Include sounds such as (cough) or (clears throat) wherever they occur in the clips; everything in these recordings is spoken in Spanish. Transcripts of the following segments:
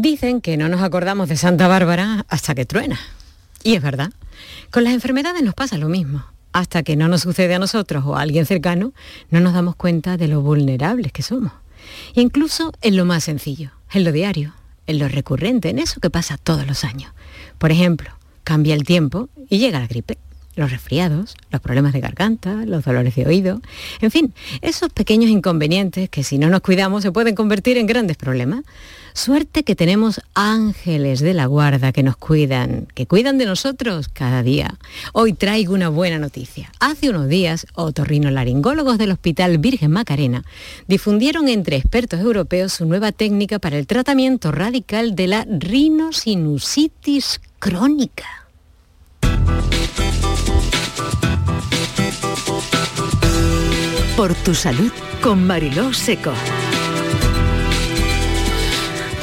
Dicen que no nos acordamos de Santa Bárbara hasta que truena. Y es verdad. Con las enfermedades nos pasa lo mismo. Hasta que no nos sucede a nosotros o a alguien cercano, no nos damos cuenta de lo vulnerables que somos. incluso en lo más sencillo, en lo diario, en lo recurrente, en eso que pasa todos los años. Por ejemplo, cambia el tiempo y llega la gripe los resfriados, los problemas de garganta, los dolores de oído, en fin, esos pequeños inconvenientes que si no nos cuidamos se pueden convertir en grandes problemas. Suerte que tenemos ángeles de la guarda que nos cuidan, que cuidan de nosotros cada día. Hoy traigo una buena noticia. Hace unos días, otorrinolaringólogos del Hospital Virgen Macarena difundieron entre expertos europeos su nueva técnica para el tratamiento radical de la rinosinusitis crónica. Por tu salud con Mariló Seco.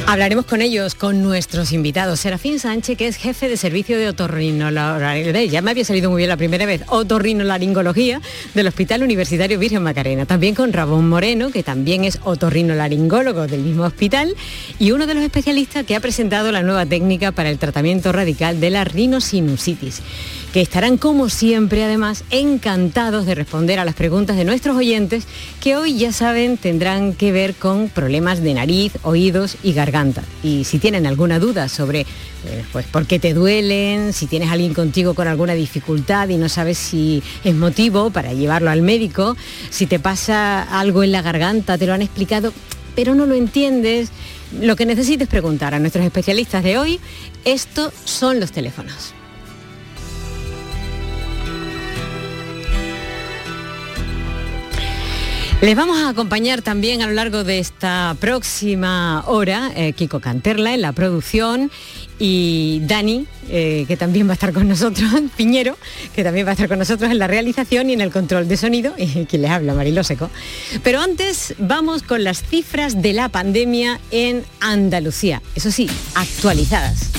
Hablaremos con ellos, con nuestros invitados. Serafín Sánchez, que es jefe de servicio de otorrinolaringología, ya me había salido muy bien la primera vez, otorrinolaringología del Hospital Universitario Virgen Macarena. También con Ramón Moreno, que también es otorrinolaringólogo del mismo hospital y uno de los especialistas que ha presentado la nueva técnica para el tratamiento radical de la rinosinusitis que estarán como siempre además encantados de responder a las preguntas de nuestros oyentes que hoy ya saben tendrán que ver con problemas de nariz, oídos y garganta. Y si tienen alguna duda sobre eh, pues, por qué te duelen, si tienes alguien contigo con alguna dificultad y no sabes si es motivo para llevarlo al médico, si te pasa algo en la garganta, te lo han explicado, pero no lo entiendes, lo que necesites preguntar a nuestros especialistas de hoy, estos son los teléfonos. Les vamos a acompañar también a lo largo de esta próxima hora, eh, Kiko Canterla en la producción y Dani, eh, que también va a estar con nosotros, (laughs) Piñero, que también va a estar con nosotros en la realización y en el control de sonido, y (laughs) quien les habla, Marilo Seco. Pero antes vamos con las cifras de la pandemia en Andalucía, eso sí, actualizadas.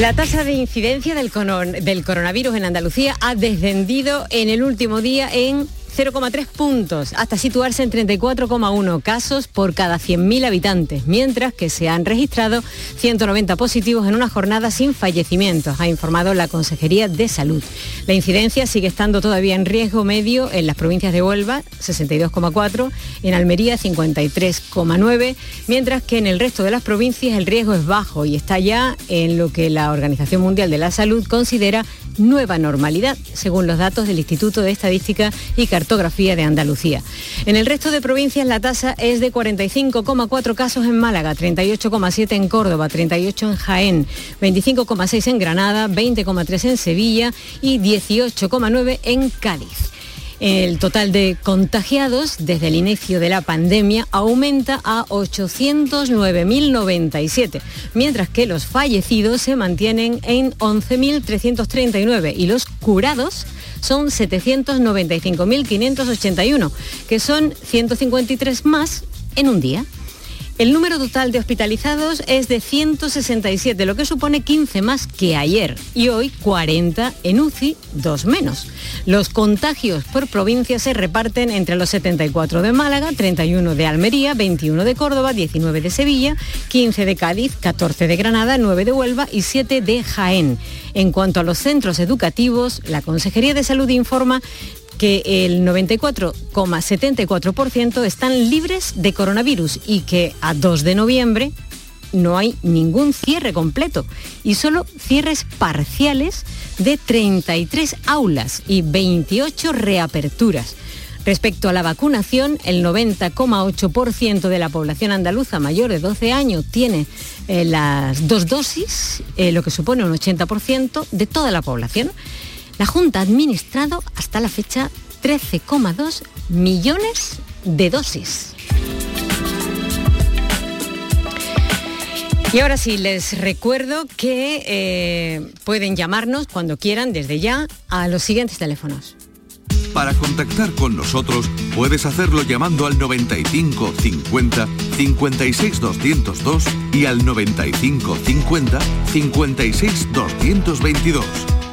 La tasa de incidencia del, coronavirus en Andalucía ha descendido en el último día en 0,3 puntos, hasta situarse en 34,1 casos por cada 100.000 habitantes, mientras que se han registrado 190 positivos en una jornada sin fallecimientos, ha informado la Consejería de Salud. La incidencia sigue estando todavía en riesgo medio en las provincias de Huelva, 62,4, en Almería, 53,9, mientras que en el resto de las provincias el riesgo es bajo y está ya en lo que la Organización Mundial de la Salud considera nueva normalidad, según los datos del Instituto de Estadística y Cartografía de Andalucía. En el resto de provincias la tasa es de 45,4 casos en Málaga, 38,7 en Córdoba, 38 en Jaén, 25,6 en Granada, 20,3 en Sevilla y 18,9 en Cádiz. El total de contagiados desde el inicio de la pandemia aumenta a 809.097, mientras que los fallecidos se mantienen en 11.339 y los curados son 795.581, que son 153 más en un día. El número total de hospitalizados es de 167, lo que supone 15 más que ayer y hoy 40 en UCI, dos menos. Los contagios por provincia se reparten entre los 74 de Málaga, 31 de Almería, 21 de Córdoba, 19 de Sevilla, 15 de Cádiz, 14 de Granada, 9 de Huelva y 7 de Jaén. En cuanto a los centros educativos, la Consejería de Salud informa que el 94,74% están libres de coronavirus y que a 2 de noviembre no hay ningún cierre completo y solo cierres parciales de 33 aulas y 28 reaperturas. Respecto a la vacunación, el 90,8% de la población andaluza mayor de 12 años tiene eh, las dos dosis, eh, lo que supone un 80% de toda la población. La Junta ha administrado hasta la fecha 13,2 millones de dosis. Y ahora sí, les recuerdo que eh, pueden llamarnos cuando quieran desde ya a los siguientes teléfonos. Para contactar con nosotros puedes hacerlo llamando al 95 50 56 202 y al 95 50 56 222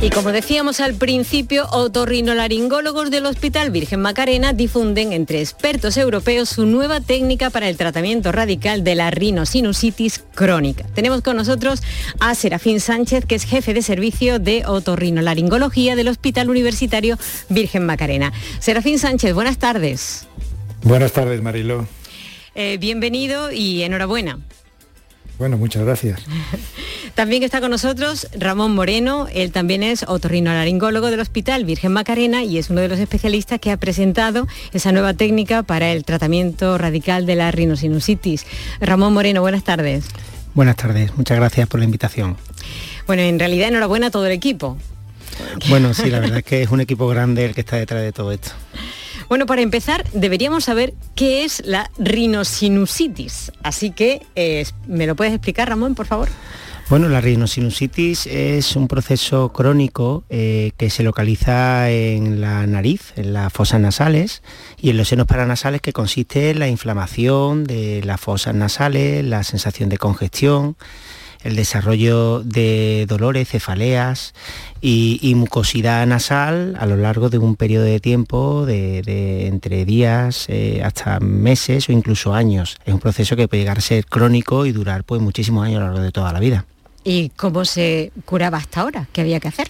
Y como decíamos al principio, otorrinolaringólogos del Hospital Virgen Macarena difunden entre expertos europeos su nueva técnica para el tratamiento radical de la rinosinusitis crónica. Tenemos con nosotros a Serafín Sánchez, que es jefe de servicio de otorrinolaringología del Hospital Universitario Virgen Macarena. Serafín Sánchez, buenas tardes. Buenas tardes, Marilo. Eh, bienvenido y enhorabuena. Bueno, muchas gracias. (laughs) también está con nosotros Ramón Moreno, él también es otorrinolaringólogo del Hospital Virgen Macarena y es uno de los especialistas que ha presentado esa nueva técnica para el tratamiento radical de la rinosinusitis. Ramón Moreno, buenas tardes. Buenas tardes, muchas gracias por la invitación. Bueno, en realidad enhorabuena a todo el equipo. Bueno, sí, la verdad es que es un equipo grande el que está detrás de todo esto. (laughs) Bueno, para empezar, deberíamos saber qué es la rinosinusitis. Así que, eh, ¿me lo puedes explicar, Ramón, por favor? Bueno, la rinosinusitis es un proceso crónico eh, que se localiza en la nariz, en las fosas nasales y en los senos paranasales que consiste en la inflamación de las fosas nasales, la sensación de congestión, el desarrollo de dolores, cefaleas y, mucosidad nasal a lo largo de un periodo de tiempo de, entre días eh, hasta meses o incluso años. Es un proceso que puede llegar a ser crónico y durar pues muchísimos años a lo largo de toda la vida. ¿Y cómo se curaba hasta ahora? ¿Qué había que hacer?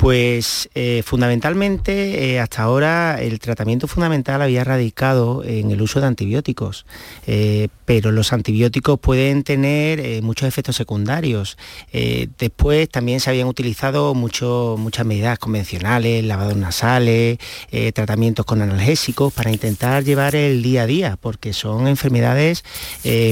Pues eh, fundamentalmente eh, hasta ahora el tratamiento fundamental había radicado en el uso de antibióticos, eh, pero los antibióticos pueden tener muchos efectos secundarios. después también se habían utilizado muchas medidas convencionales, lavados nasales, tratamientos con analgésicos para intentar llevar el día a día, porque son enfermedades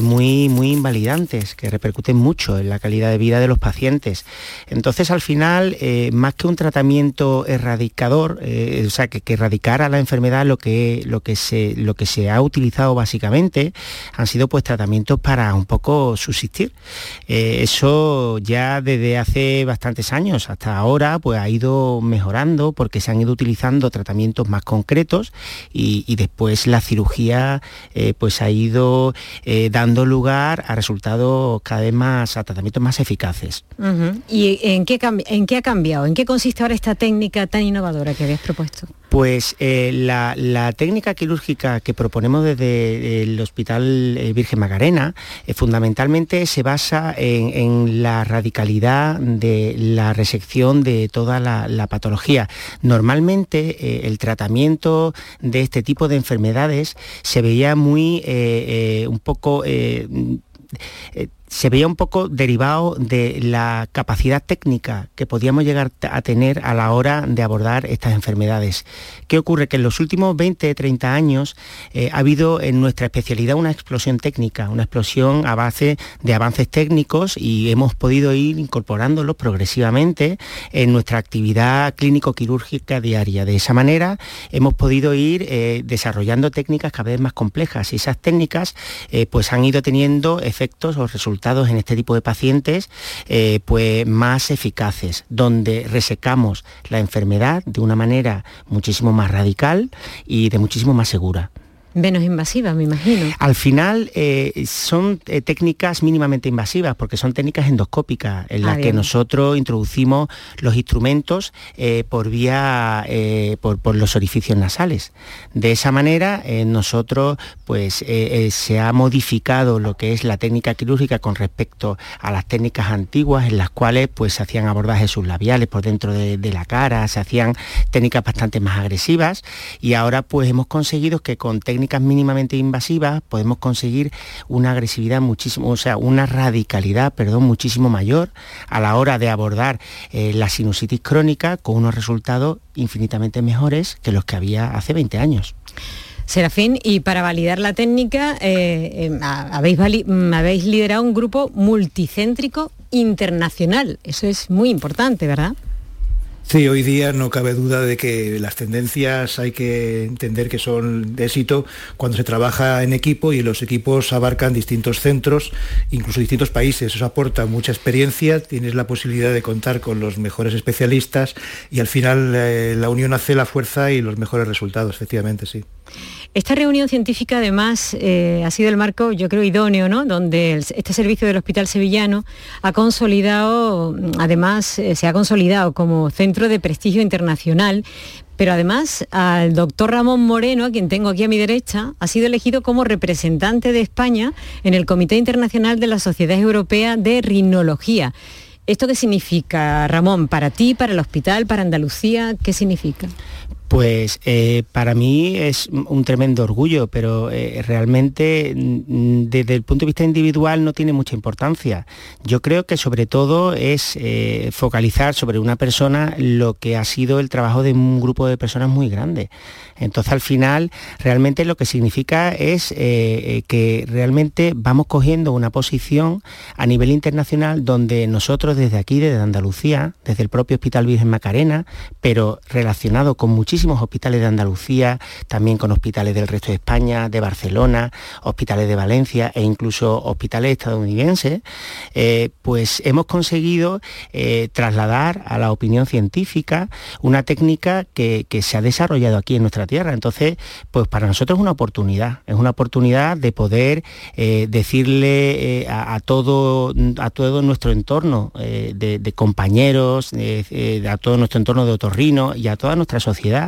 muy, muy invalidantes que repercuten mucho en la calidad de vida de los pacientes. Entonces al final, más que un tratamiento erradicador, eh, o sea, que, erradicara la enfermedad, lo que, lo, que se, lo que se ha utilizado básicamente han sido pues tratamientos para un poco subsistir. Eh, eso ya desde hace bastantes años hasta ahora pues ha ido mejorando porque se han ido utilizando tratamientos más concretos y, después la cirugía eh, pues ha ido dando lugar a resultados cada vez más, a tratamientos más eficaces. ¿Y en qué, en qué ha cambiado? ¿En qué consiste ahora esta técnica tan innovadora que habías propuesto? Pues eh, la, técnica quirúrgica que proponemos desde el Hospital eh, Virgen Macarena eh, fundamentalmente se basa en, la radicalidad de la resección de toda la, patología. Normalmente el tratamiento de este tipo de enfermedades se veía muy un poco se veía un poco derivado de la capacidad técnica que podíamos llegar a tener a la hora de abordar estas enfermedades. ¿Qué ocurre? Que en los últimos 20, 30 años eh, ha habido en nuestra especialidad una explosión técnica, una explosión a base de avances técnicos y hemos podido ir incorporándolos progresivamente en nuestra actividad clínico-quirúrgica diaria. De esa manera hemos podido ir eh, desarrollando técnicas cada vez más complejas y esas técnicas eh, pues han ido teniendo efectos o resultados en este tipo de pacientes eh, pues más eficaces, donde resecamos la enfermedad de una manera muchísimo más radical y de muchísimo más segura menos invasivas, me imagino. Al final eh, son eh, técnicas mínimamente invasivas porque son técnicas endoscópicas en las ah, que nosotros introducimos los instrumentos eh, por vía por, los orificios nasales. De esa manera nosotros pues se ha modificado lo que es la técnica quirúrgica con respecto a las técnicas antiguas en las cuales pues se hacían abordajes sublabiales por dentro de, de la cara, se hacían técnicas bastante más agresivas y ahora pues hemos conseguido que con técnicas mínimamente invasivas podemos conseguir una agresividad muchísimo, o sea, una radicalidad, perdón, muchísimo mayor a la hora de abordar eh, la sinusitis crónica con unos resultados infinitamente mejores que los que había hace 20 años. Serafín, y para validar la técnica, eh, eh, habéis, mm, habéis liderado un grupo multicéntrico internacional. Eso es muy importante, ¿verdad? Sí, hoy día no cabe duda de que las tendencias hay que entender que son de éxito cuando se trabaja en equipo y los equipos abarcan distintos centros, incluso distintos países. Eso aporta mucha experiencia, tienes la posibilidad de contar con los mejores especialistas y al final eh, la unión hace la fuerza y los mejores resultados, efectivamente, sí. Esta reunión científica además eh, ha sido el marco, yo creo, idóneo, ¿no? Donde este servicio del Hospital Sevillano ha consolidado, además eh, se ha consolidado como centro de prestigio internacional, pero además al doctor Ramón Moreno, a quien tengo aquí a mi derecha, ha sido elegido como representante de España en el Comité Internacional de la Sociedad Europea de Rinología. ¿Esto qué significa, Ramón, para ti, para el hospital, para Andalucía? ¿Qué significa? Pues eh, para mí es un tremendo orgullo, pero eh, realmente desde el punto de vista individual no tiene mucha importancia. Yo creo que sobre todo es eh, focalizar sobre una persona lo que ha sido el trabajo de un grupo de personas muy grande. Entonces al final realmente lo que significa es que realmente vamos cogiendo una posición a nivel internacional donde nosotros desde aquí, desde Andalucía, desde el propio Hospital Virgen Macarena, pero relacionado con muchísimos hospitales de Andalucía, también con hospitales del resto de España, de Barcelona, hospitales de Valencia e incluso hospitales estadounidenses, eh, pues hemos conseguido eh, trasladar a la opinión científica una técnica que, se ha desarrollado aquí en nuestra tierra. Entonces, pues para nosotros es una oportunidad, es una oportunidad de poder eh, decirle a, todo, a todo nuestro entorno de, compañeros, a todo nuestro entorno de otorrino y a toda nuestra sociedad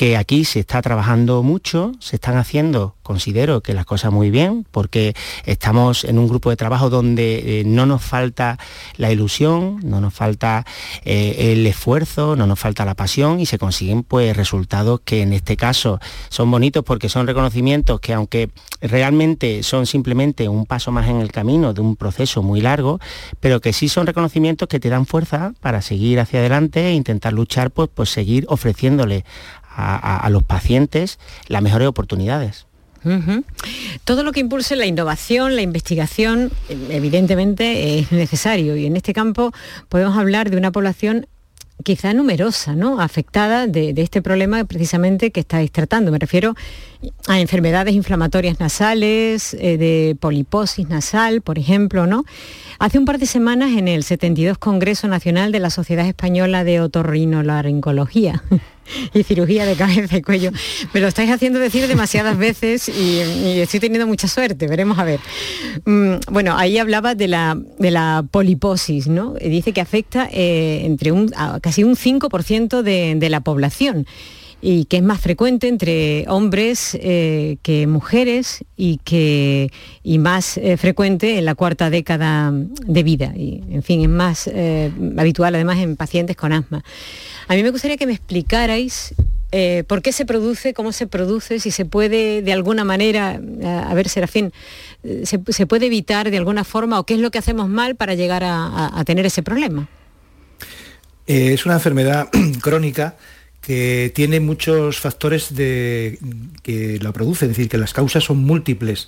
que aquí se está trabajando mucho, se están haciendo, considero que las cosas muy bien, porque estamos en un grupo de trabajo donde eh, no nos falta la ilusión, no nos falta eh, el esfuerzo, no nos falta la pasión y se consiguen pues resultados que en este caso son bonitos porque son reconocimientos que aunque realmente son simplemente un paso más en el camino de un proceso muy largo, pero que sí son reconocimientos que te dan fuerza para seguir hacia adelante e intentar luchar pues, pues seguir ofreciéndole a, los pacientes las mejores oportunidades. Todo lo que impulse la innovación, la investigación, evidentemente es necesario y en este campo podemos hablar de una población quizá numerosa, ¿no? afectada de, este problema precisamente que estáis tratando. Me refiero a enfermedades inflamatorias nasales, eh, de poliposis nasal, por ejemplo, ¿no? Hace un par de semanas en el 72 Congreso Nacional de la Sociedad Española de Otorrinolaringología (laughs) y cirugía de cabeza y cuello. Me lo estáis haciendo decir demasiadas veces y, estoy teniendo mucha suerte, veremos a ver. Mm, bueno, ahí hablaba de la, de la poliposis, ¿no? Dice que afecta eh, entre un, casi un 5% de, de la población y que es más frecuente entre hombres eh, que mujeres y que y más eh, frecuente en la cuarta década de vida y en fin es más habitual además en pacientes con asma a mí me gustaría que me explicarais eh, por qué se produce, cómo se produce, si se puede de alguna manera, a, ver Serafín, eh, se, puede evitar de alguna forma o qué es lo que hacemos mal para llegar a, tener ese problema. Eh, es una enfermedad (clears throat) crónica que tiene muchos factores de, que la producen, es decir, que las causas son múltiples.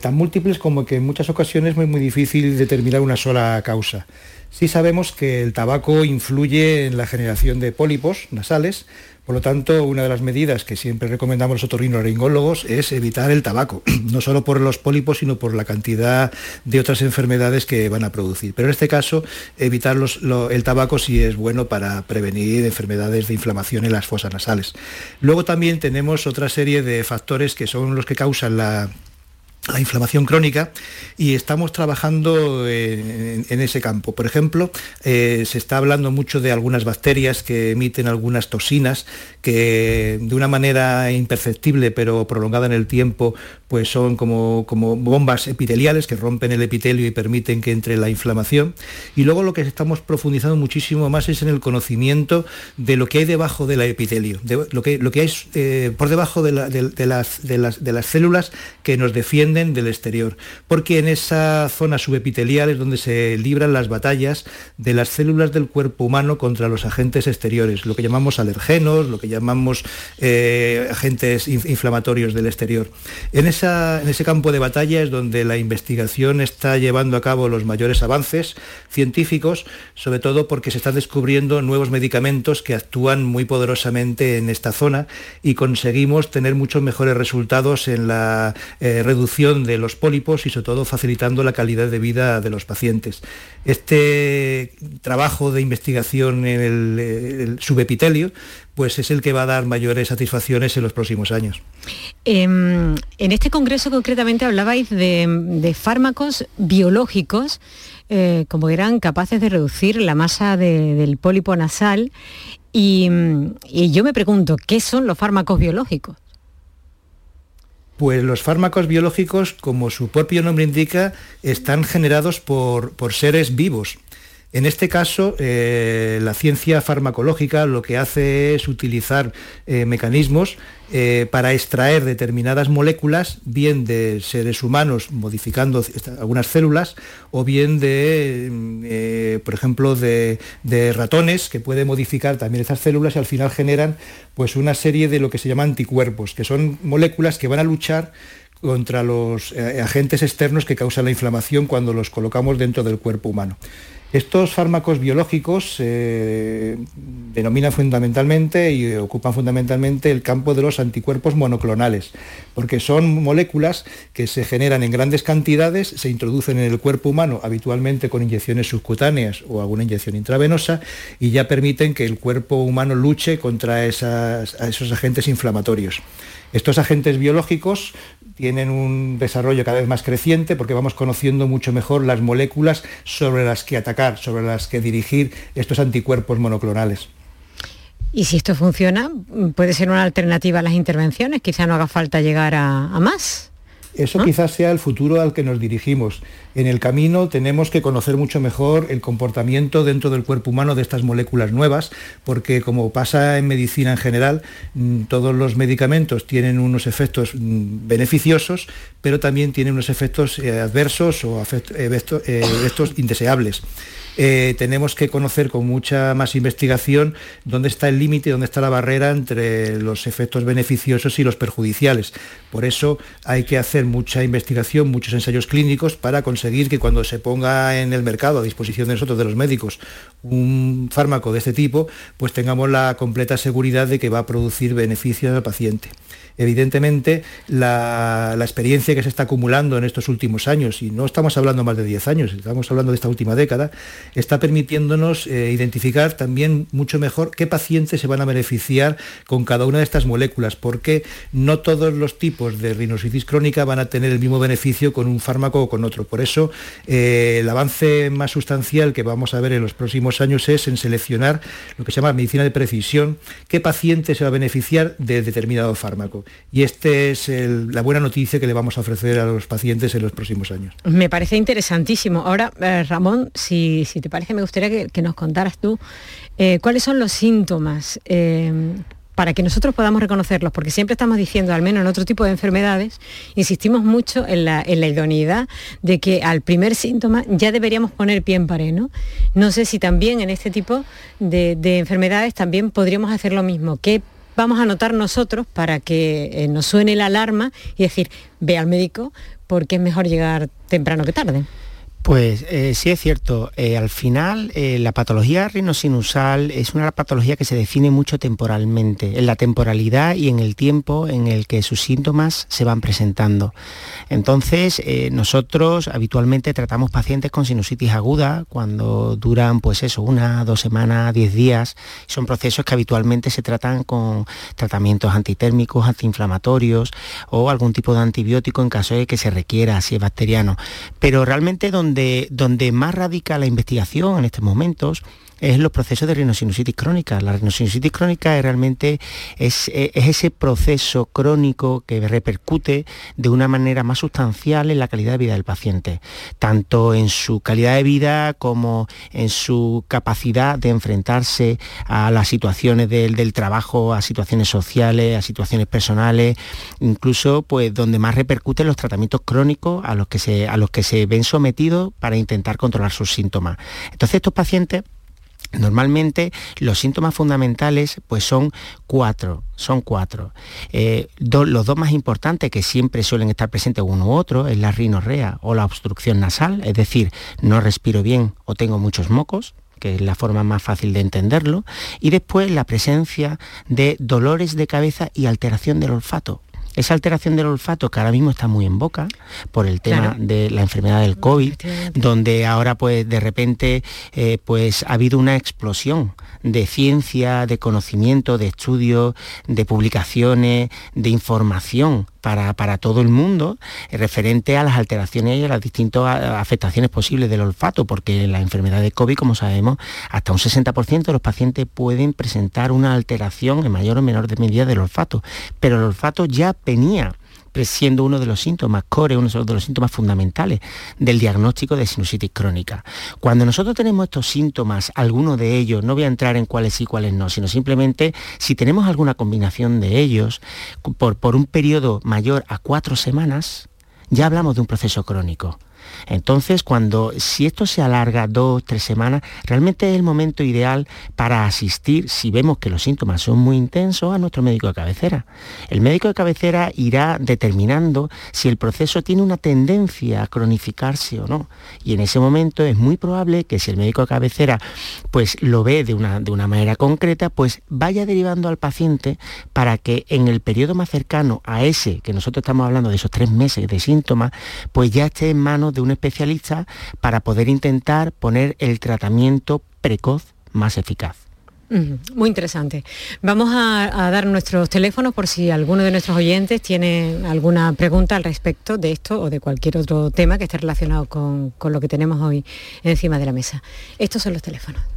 tan múltiples como que en muchas ocasiones es muy, muy difícil determinar una sola causa. Sí sabemos que el tabaco influye en la generación de pólipos nasales, por lo tanto, una de las medidas que siempre recomendamos los otorrinolaringólogos es evitar el tabaco, (clears throat) no solo por los pólipos, sino por la cantidad de otras enfermedades que van a producir. Pero en este caso, evitar el tabaco sí es bueno para prevenir enfermedades de inflamación en las fosas nasales. Luego también tenemos otra serie de factores que son los que causan la la inflamación crónica y estamos trabajando en, ese campo. Por ejemplo, eh, se está hablando mucho de algunas bacterias que emiten algunas toxinas que de una manera imperceptible pero prolongada en el tiempo pues son como, como bombas epiteliales que rompen el epitelio y permiten que entre la inflamación. Y luego lo que estamos profundizando muchísimo más es en el conocimiento de lo que hay debajo del epitelio, de lo, que, lo que hay eh, por debajo de, las, de, las, de las células que nos defienden del exterior, porque en esa zona subepitelial es donde se libran las batallas de las células del cuerpo humano contra los agentes exteriores, lo que llamamos alergenos, lo que llamamos eh, agentes inflamatorios del exterior. En, esa, en ese campo de batalla es donde la investigación está llevando a cabo los mayores avances científicos, sobre todo porque se están descubriendo nuevos medicamentos que actúan muy poderosamente en esta zona y conseguimos tener muchos mejores resultados en la eh, reducción de los pólipos y sobre todo facilitando la calidad de vida de los pacientes. Este trabajo de investigación en el, subepitelio pues es el que va a dar mayores satisfacciones en los próximos años. Em, en este congreso concretamente hablabais de, fármacos biológicos eh, como eran capaces de reducir la masa del pólipo nasal y yo me pregunto, ¿qué son los fármacos biológicos? Pues los fármacos biológicos, como su propio nombre indica, están generados por, seres vivos. En este caso, eh, la ciencia farmacológica lo que hace es utilizar eh, mecanismos eh, para extraer determinadas moléculas, bien de seres humanos modificando algunas células, o bien de, por ejemplo, de, ratones que pueden modificar también esas células y al final generan pues, una serie de lo que se llama anticuerpos, que son moléculas que van a luchar contra los agentes externos que causan la inflamación cuando los colocamos dentro del cuerpo humano. Estos fármacos biológicos se denominan fundamentalmente y ocupan fundamentalmente el campo de los anticuerpos monoclonales, porque son moléculas que se generan en grandes cantidades, se introducen en el cuerpo humano habitualmente con inyecciones subcutáneas o alguna inyección intravenosa y ya permiten que el cuerpo humano luche contra esos agentes inflamatorios. Estos agentes biológicos tienen un desarrollo cada vez más creciente porque vamos conociendo mucho mejor las moléculas sobre las que atacar, sobre las que dirigir estos anticuerpos monoclonales. Y si esto funciona, puede ser una alternativa a las intervenciones, quizá no haga falta llegar a, más. Eso quizás sea el futuro al que nos dirigimos. En el camino tenemos que conocer mucho mejor el comportamiento dentro del cuerpo humano de estas moléculas nuevas, porque como pasa en medicina en general, mm, todos los medicamentos tienen unos efectos mm, beneficiosos, pero también tienen unos efectos eh, adversos o efectos eh, indeseables. Eh, tenemos que conocer con mucha más investigación dónde está el límite, dónde está la barrera entre los efectos beneficiosos y los perjudiciales. Por eso hay que hacer mucha investigación, muchos ensayos clínicos para conseguir que cuando se ponga en el mercado a disposición de nosotros, de los médicos, un fármaco de este tipo, pues tengamos la completa seguridad de que va a producir beneficios al paciente evidentemente la, experiencia que se está acumulando en estos últimos años, y no estamos hablando más de 10 años, estamos hablando de esta última década, está permitiéndonos eh, identificar también mucho mejor qué pacientes se van a beneficiar con cada una de estas moléculas, porque no todos los tipos de rinositis crónica van a tener el mismo beneficio con un fármaco o con otro. Por eso eh, el avance más sustancial que vamos a ver en los próximos años es en seleccionar lo que se llama medicina de precisión, qué paciente se va a beneficiar de determinado fármaco. Y esta es la buena noticia que le vamos a ofrecer a los pacientes en los próximos años. Me parece interesantísimo. Ahora, eh, Ramón, si, te parece, me gustaría que, nos contaras tú eh, cuáles son los síntomas eh, para que nosotros podamos reconocerlos, porque siempre estamos diciendo, al menos en otro tipo de enfermedades, insistimos mucho en la, idoneidad de que al primer síntoma ya deberíamos poner pie en pared, ¿no? No sé si también en este tipo de, de enfermedades también podríamos hacer lo mismo. ¿Qué vamos a notar nosotros para que eh, nos suene la alarma y decir, ve al médico porque es mejor llegar temprano que tarde. Pues eh, sí es cierto, eh, al final eh, la patología rinosinusal es una patología que se define mucho temporalmente, en la temporalidad y en el tiempo en el que sus síntomas se van presentando. Entonces, nosotros habitualmente tratamos pacientes con sinusitis aguda cuando duran, pues eso, una, dos semanas, diez días. Son procesos que habitualmente se tratan con tratamientos antitérmicos, antiinflamatorios o algún tipo de antibiótico en caso de que se requiera, si es bacteriano. Pero realmente donde donde, más radica la investigación en estos momentos es los procesos de rinosinusitis crónica. La rinosinusitis crónica es realmente es, ese proceso crónico que repercute de una manera más sustancial en la calidad de vida del paciente, tanto en su calidad de vida como en su capacidad de enfrentarse a las situaciones del, del trabajo, a situaciones sociales, a situaciones personales, incluso pues donde más repercuten los tratamientos crónicos a los que se, a los que se ven sometidos para intentar controlar sus síntomas. Entonces estos pacientes Normalmente los síntomas fundamentales pues son cuatro, son cuatro. Eh, los dos más importantes que siempre suelen estar presentes uno u otro es la rinorrea o la obstrucción nasal, es decir, no respiro bien o tengo muchos mocos, que es la forma más fácil de entenderlo, y después la presencia de dolores de cabeza y alteración del olfato Esa alteración del olfato que ahora mismo está muy en boca por el tema de la enfermedad del COVID, donde ahora pues de repente eh, pues ha habido una explosión de ciencia, de conocimiento, de estudios, de publicaciones, de información para, para, todo el mundo eh, referente a las alteraciones y a las distintas afectaciones posibles del olfato, porque la enfermedad de COVID, como sabemos, hasta un 60% de los pacientes pueden presentar una alteración en mayor o menor medida del olfato, pero el olfato ya venía siendo uno de los síntomas core, uno de los síntomas fundamentales del diagnóstico de sinusitis crónica. Cuando nosotros tenemos estos síntomas, algunos de ellos, no voy a entrar en cuáles sí y cuáles no, sino simplemente si tenemos alguna combinación de ellos por, por un periodo mayor a cuatro semanas, ya hablamos de un proceso crónico. Entonces, cuando si esto se alarga dos, tres semanas, realmente es el momento ideal para asistir, si vemos que los síntomas son muy intensos, a nuestro médico de cabecera. El médico de cabecera irá determinando si el proceso tiene una tendencia a cronificarse o no. Y en ese momento es muy probable que si el médico de cabecera pues lo ve de una, de una manera concreta, pues vaya derivando al paciente para que en el periodo más cercano a ese que nosotros estamos hablando de esos tres meses de síntomas, pues ya esté en manos de un especialista para poder intentar poner el tratamiento precoz más eficaz. Muy interesante. Vamos a, dar nuestros teléfonos por si alguno de nuestros oyentes tiene alguna pregunta al respecto de esto o de cualquier otro tema que esté relacionado con, con lo que tenemos hoy encima de la mesa. Estos son los teléfonos.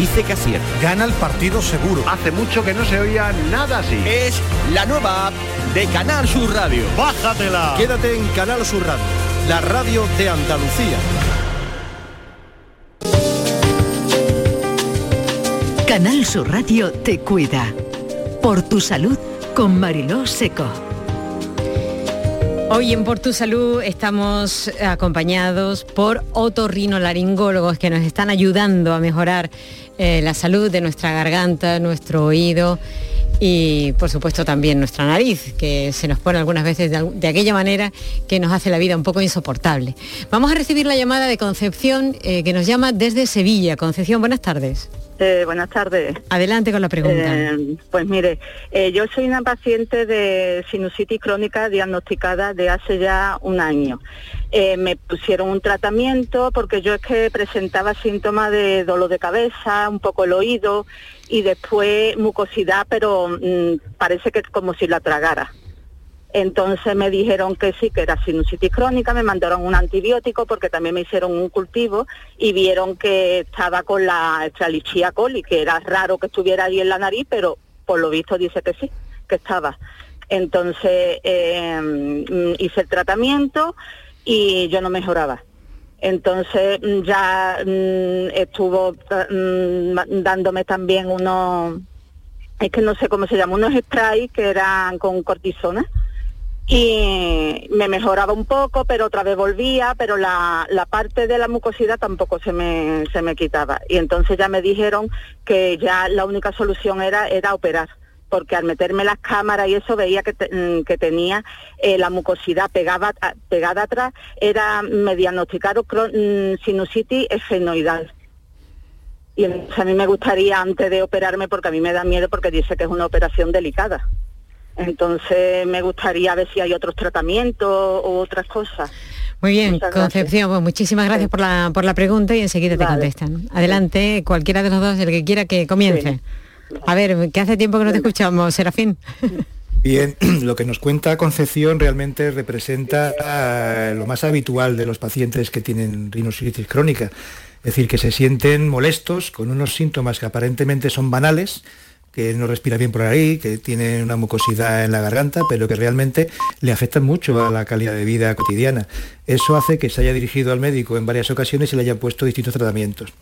dice que acierta. Gana el partido seguro. Hace mucho que no se oía nada así. Es la nueva app de Canal Sur Radio. Bájatela. Quédate en Canal Sur Radio, la radio de Andalucía. Canal Sur Radio te cuida. Por tu salud con Mariló Seco. Hoy en Por Tu Salud estamos acompañados por otorrinolaringólogos que nos están ayudando a mejorar eh, la salud de nuestra garganta, nuestro oído y por supuesto también nuestra nariz, que se nos pone algunas veces de, de aquella manera que nos hace la vida un poco insoportable. Vamos a recibir la llamada de Concepción, eh, que nos llama desde Sevilla. Concepción, buenas tardes. Eh, buenas tardes. Adelante con la pregunta. Eh, pues mire, eh, yo soy una paciente de sinusitis crónica diagnosticada de hace ya un año. Me pusieron un tratamiento porque yo es que presentaba síntomas de dolor de cabeza, un poco el oído y después mucosidad, pero mm, parece que es como si la tragara. Entonces me dijeron que sí, que era sinusitis crónica, me mandaron un antibiótico porque también me hicieron un cultivo y vieron que estaba con la Escherichia coli, que era raro que estuviera ahí en la nariz, pero por lo visto dice que sí, que estaba. Entonces eh, hice el tratamiento y yo no mejoraba. Entonces mm, ya mm, estuvo mm, dándome también unos, es que no sé cómo se llama, unos sprays que eran con cortisona y me mejoraba un poco, pero otra vez volvía, pero la, la, parte de la mucosidad tampoco se me, se me quitaba. Y entonces ya me dijeron que ya la única solución era, era operar porque al meterme las cámaras y eso veía que, mm, que tenía eh, la mucosidad pegada, pegada atrás, era, me diagnosticaron mm, sinusitis esfenoidal. Y a mí me gustaría antes de operarme, porque a mí me da miedo porque dice que es una operación delicada. Entonces me gustaría ver si hay otros tratamientos o otras cosas. Muy bien, Concepción, pues muchísimas gracias por, la, por la pregunta y enseguida te contestan. Adelante, cualquiera de los dos, el que quiera que comience. A ver, que hace tiempo que no te escuchamos, Serafín. Bien, (clears throat) lo que nos cuenta Concepción realmente representa ah, lo más habitual de los pacientes que tienen rinositis crónica. Es decir, que se sienten molestos con unos síntomas que aparentemente son banales, que no respira bien por ahí, que tiene una mucosidad en la garganta, pero que realmente le afectan mucho a la calidad de vida cotidiana. Eso hace que se haya dirigido al médico en varias ocasiones y le hayan puesto distintos tratamientos.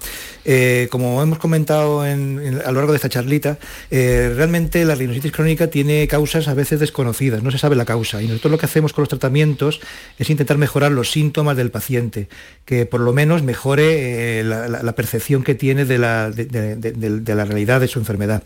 Eh, como hemos comentado a lo largo de esta charlita, eh, realmente la rinositis crónica tiene causas a veces desconocidas, no se sabe la causa. Y nosotros lo que hacemos con los tratamientos es intentar mejorar los síntomas del paciente, que por lo menos mejore eh, la, percepción que tiene de la, de la realidad de su enfermedad.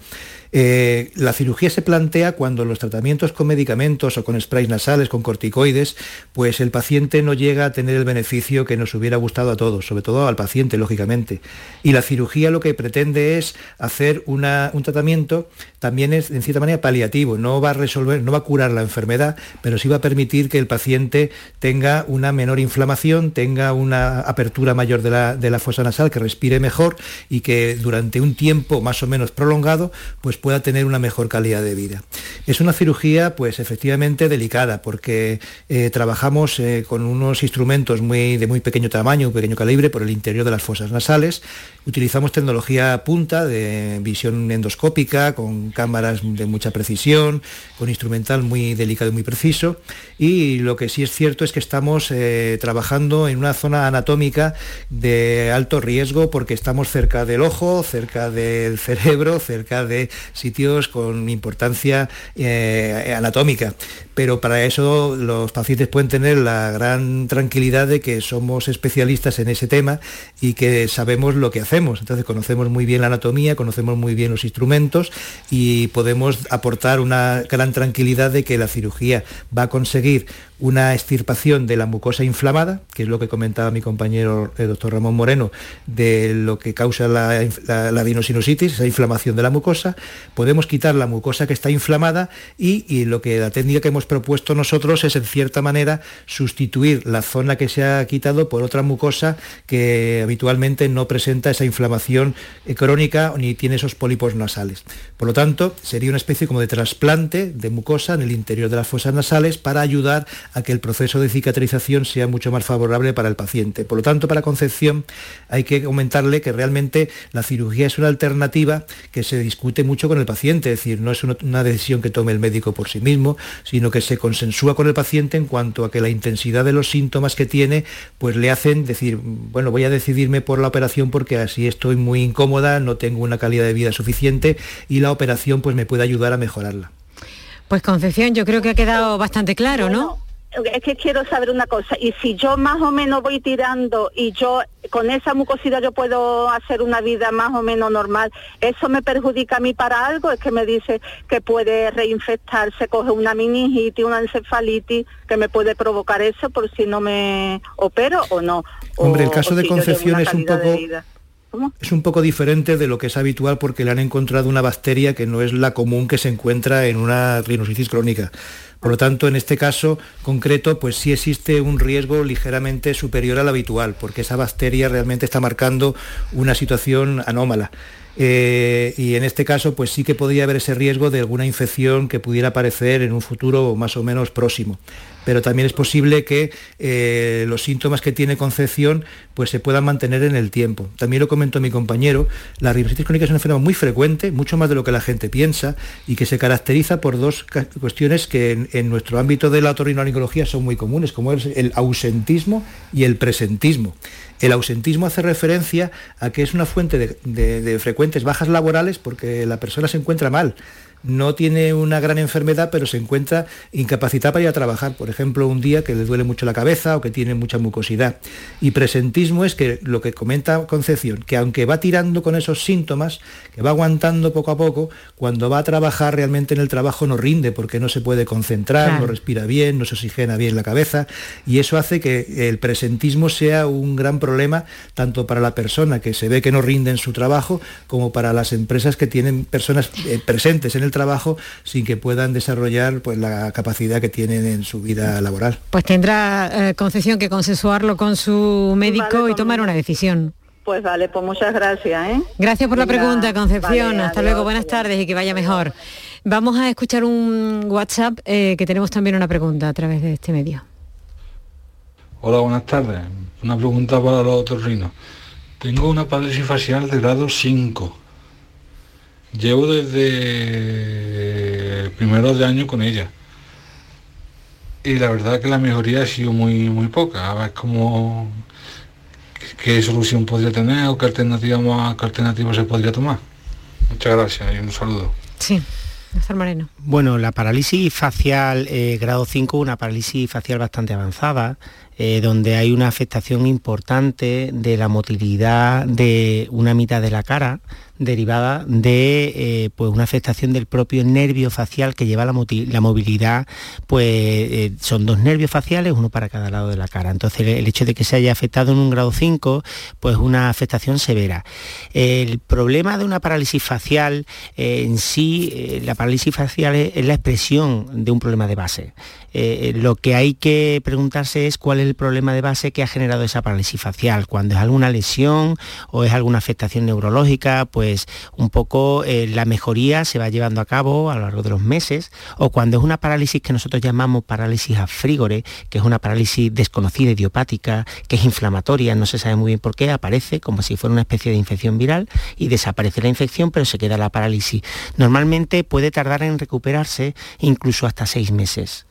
Eh, la cirugía se plantea cuando los tratamientos con medicamentos o con sprays nasales, con corticoides, pues el paciente no llega a tener el beneficio que nos hubiera gustado a todos, sobre todo al paciente, lógicamente. Y la cirugía lo que pretende es hacer un tratamiento, también es en cierta manera paliativo, no va a resolver, no va a curar la enfermedad, pero sí va a permitir que el paciente tenga una menor inflamación, tenga una apertura mayor de la, de la fosa nasal, que respire mejor y que durante un tiempo más o menos prolongado, pues pueda tener una mejor calidad de vida. Es una cirugía, pues efectivamente delicada, porque eh, trabajamos eh, con unos instrumentos muy, de muy pequeño tamaño, muy pequeño calibre, por el interior de las fosas nasales. Utilizamos tecnología punta de visión endoscópica, con cámaras de mucha precisión, con instrumental muy delicado y muy preciso. Y lo que sí es cierto es que estamos eh, trabajando en una zona anatómica de alto riesgo, porque estamos cerca del ojo, cerca del cerebro, cerca de sitios con importancia eh, anatómica. Pero para eso los pacientes pueden tener la gran tranquilidad de que somos especialistas en ese tema y que sabemos lo que hacemos. Entonces conocemos muy bien la anatomía, conocemos muy bien los instrumentos y podemos aportar una gran tranquilidad de que la cirugía va a conseguir una extirpación de la mucosa inflamada, que es lo que comentaba mi compañero el doctor Ramón Moreno, de lo que causa la, la, esa inflamación de la mucosa. Podemos quitar la mucosa que está inflamada y, lo que la técnica que hemos propuesto nosotros es en cierta manera sustituir la zona que se ha quitado por otra mucosa que habitualmente no presenta esa inflamación eh, crónica ni tiene esos pólipos nasales. Por lo tanto, sería una especie como de trasplante de mucosa en el interior de las fosas nasales para ayudar a que el proceso de cicatrización sea mucho más favorable para el paciente. Por lo tanto, para Concepción hay que comentarle que realmente la cirugía es una alternativa que se discute mucho con el paciente, es decir, no es una decisión que tome el médico por sí mismo, sino que se consensúa con el paciente en cuanto a que la intensidad de los síntomas que tiene, pues le hacen decir, bueno, voy a decidirme por la operación porque así estoy muy incómoda, no tengo una calidad de vida suficiente y la operación pues me puede ayudar a mejorarla. Pues Concepción, yo creo que ha quedado bastante claro, ¿no? Es que quiero saber una cosa, y si yo más o menos voy tirando y yo con esa mucosidad yo puedo hacer una vida más o menos normal, ¿eso me perjudica a mí para algo? Es que me dice que puede reinfectarse, coge una meningitis, una encefalitis, que me puede provocar eso por si no me opero o no. Hombre, el caso de Concepción es un poco Es un poco diferente de lo que es habitual porque le han encontrado una bacteria que no es la común que se encuentra en una rhinositis crónica. Por lo tanto, en este caso concreto, pues sí existe un riesgo ligeramente superior al habitual, porque esa bacteria realmente está marcando una situación anómala. Eh, y en este caso pues sí que podría haber ese riesgo de alguna infección que pudiera aparecer en un futuro más o menos próximo pero también es posible que eh, los síntomas que tiene Concepción pues se puedan mantener en el tiempo. También lo comentó mi compañero, la rinitis crónica es una enfermedad muy frecuente, mucho más de lo que la gente piensa, y que se caracteriza por dos cuestiones que en, nuestro ámbito de la otorrinolaringología son muy comunes, como es el ausentismo y el presentismo. El ausentismo hace referencia a que es una fuente de frecuentes bajas laborales porque la persona se encuentra mal no tiene una gran enfermedad, pero se encuentra incapacitada para ir a trabajar. Por ejemplo, un día que le duele mucho la cabeza o que tiene mucha mucosidad. Y presentismo es que lo que comenta Concepción, que aunque va tirando con esos síntomas, que va aguantando poco a poco, cuando va a trabajar realmente en el trabajo no rinde porque no se puede concentrar, no respira bien, no se oxigena bien la cabeza. Y eso hace que el presentismo sea un gran problema tanto para la persona que se ve que no rinde en su trabajo como para las empresas que tienen personas eh, presentes en el trabajo sin que puedan desarrollar pues, la capacidad que tienen en su vida laboral. Pues tendrá eh, concesión que consensuarlo con su médico y tomar una decisión. Pues vale, pues muchas gracias. ¿eh? Gracias por la pregunta, Concepción. Hasta luego, buenas tardes y que vaya mejor. Vamos a escuchar un WhatsApp eh, que tenemos también una pregunta a través de este medio. Hola, buenas tardes. Una pregunta para los otorrinos. Tengo una parálisis facial de grado 5 Llevo desde primeros de año con ella. Y la verdad que la mejoría ha sido muy, muy poca. A ver cómo, qué solución podría tener o qué alternativa, más, qué alternativa se podría tomar. Muchas gracias y un saludo. Sí. Moreno. Bueno, la parálisis facial eh, grado 5, una parálisis facial bastante avanzada, eh, donde hay una afectación importante de la motilidad de una mitad de la cara, derivada de eh, pues una afectación del propio nervio facial que lleva la, movilidad, pues eh, son dos nervios faciales, uno para cada lado de la cara. Entonces el hecho de que se haya afectado en un grado 5, pues una afectación severa. El problema de una parálisis facial en sí, la parálisis facial es la expresión de un problema de base. Eh, lo que hay que preguntarse es cuál es el problema de base que ha generado esa parálisis facial. Cuando es alguna lesión o es alguna afectación neurológica, pues un poco eh, la mejoría se va llevando a cabo a lo largo de los meses. O cuando es una parálisis que nosotros llamamos parálisis afrígore, que es una parálisis desconocida, idiopática, que es inflamatoria, no se sabe muy bien por qué, aparece como si fuera una especie de infección viral y desaparece la infección, pero se queda la parálisis. Normalmente puede tardar en recuperarse incluso hasta seis meses.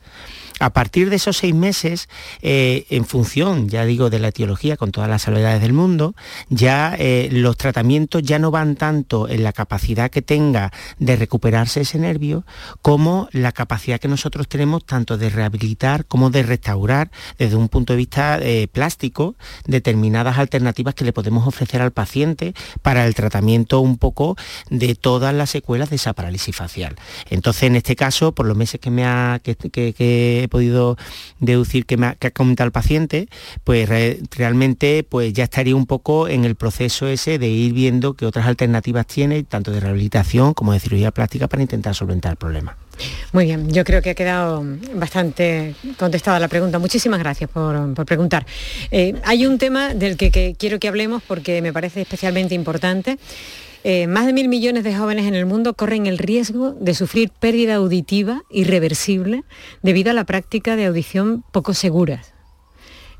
A partir de esos seis meses, eh, en función, ya digo, de la etiología, con todas las salvedades del mundo, ya eh, los tratamientos ya no van tanto en la capacidad que tenga de recuperarse ese nervio, como la capacidad que nosotros tenemos tanto de rehabilitar como de restaurar desde un punto de vista eh, plástico determinadas alternativas que le podemos ofrecer al paciente para el tratamiento un poco de todas las secuelas de esa parálisis facial. Entonces, en este caso, por los meses que me ha que, que, podido deducir que, me ha, comentado el paciente, pues realmente pues ya estaría un poco en el proceso ese de ir viendo qué otras alternativas tiene, tanto de rehabilitación como de cirugía plástica, para intentar solventar el problema. Muy bien, yo creo que ha quedado bastante contestada la pregunta. Muchísimas gracias por, preguntar. Eh, hay un tema del que quiero que hablemos porque me parece especialmente importante eh, más de mil millones de jóvenes en el mundo corren el riesgo de sufrir pérdida auditiva irreversible debido a la práctica de audición poco seguras.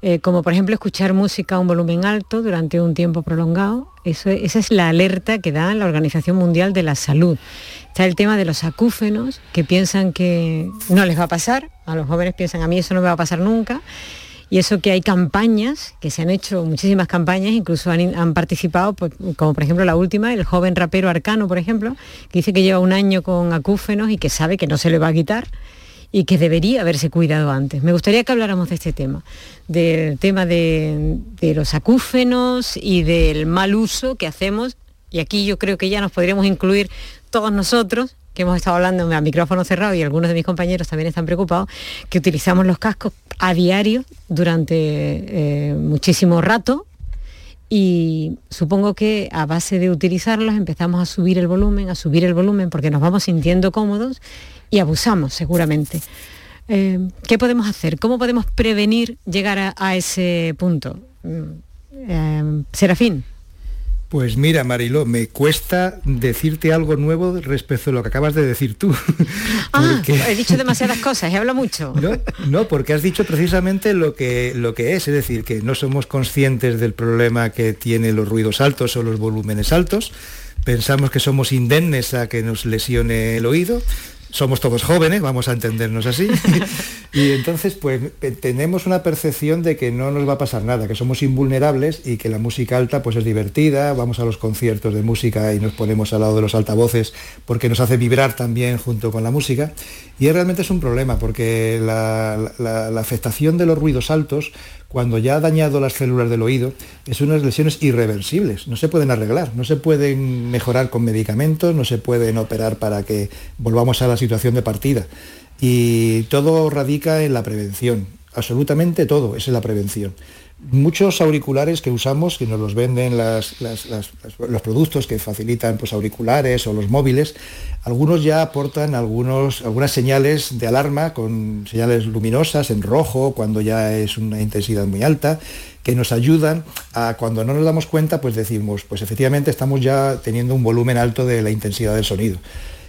Eh, como por ejemplo escuchar música a un volumen alto durante un tiempo prolongado. esa es la alerta que da la Organización Mundial de la Salud. Está el tema de los acúfenos, que piensan que no les va a pasar, a los jóvenes piensan a mí eso no me va a pasar nunca, y eso que hay campañas, que se han hecho muchísimas campañas, incluso han, participado, como por ejemplo la última, el joven rapero Arcano, por ejemplo, que dice que lleva un año con acúfenos y que sabe que no se le va a quitar y que debería haberse cuidado antes. Me gustaría que habláramos de este tema, del tema de los acúfenos y del mal uso que hacemos, y aquí yo creo que ya nos podríamos incluir todos nosotros, que hemos estado hablando a micrófono cerrado y algunos de mis compañeros también están preocupados, que utilizamos los cascos a diario durante eh, muchísimo rato y supongo que a base de utilizarlos empezamos a subir el volumen, a subir el volumen porque nos vamos sintiendo cómodos y abusamos seguramente. Eh, ¿Qué podemos hacer? ¿Cómo podemos prevenir llegar a, ese punto? Mm, eh, Serafín. Pues mira, Mariló, me cuesta decirte algo nuevo respecto a lo que acabas de decir tú. (laughs) Ah, he dicho demasiadas cosas, he hablado mucho. No, no, porque has dicho precisamente lo que, lo que es, es decir, que no somos conscientes del problema que tienen los ruidos altos o los volúmenes altos, pensamos que somos indemnes a que nos lesione el oído, somos todos jóvenes, vamos a entendernos así, (laughs) y entonces pues tenemos una percepción de que no nos va a pasar nada, que somos invulnerables y que la música alta pues es divertida, vamos a los conciertos de música y nos ponemos al lado de los altavoces porque nos hace vibrar también junto con la música, y realmente es un problema porque la, la afectación de los ruidos altos cuando ya ha dañado las células del oído, es unas lesiones irreversibles, no se pueden arreglar, no se pueden mejorar con medicamentos, no se pueden operar para que volvamos a la situación de partida. Y todo radica en la prevención, absolutamente todo es en la prevención muchos auriculares que usamos, que nos los venden los productos que facilitan pues, auriculares o los móviles, algunos ya aportan algunos, algunas señales de alarma con señales luminosas en rojo cuando ya es una intensidad muy alta, que nos ayudan a cuando no nos damos cuenta, pues decimos, pues efectivamente estamos ya teniendo un volumen alto de la intensidad del sonido.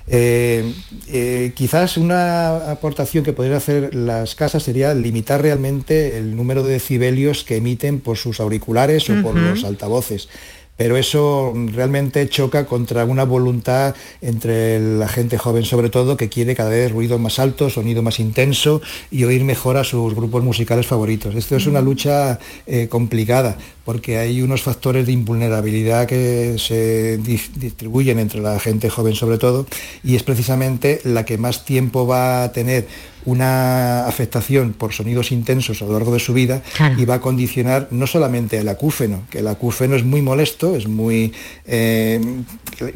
Eh, eh, quizás una aportación que podrían hacer las casas sería limitar realmente el número de decibelios que emiten por sus auriculares o por los altavoces. Pero eso realmente choca contra una voluntad entre la gente joven sobre todo que quiere cada vez ruido más alto, sonido más intenso y oír mejor a sus grupos musicales favoritos. Esto es una lucha eh, complicada porque hay unos factores de invulnerabilidad que se distribuyen entre la gente joven sobre todo y es precisamente la que más tiempo va a tener una afectación por sonidos intensos a lo largo de su vida y va a condicionar no solamente el acúfeno, que el acúfeno es muy molesto, es muy, eh,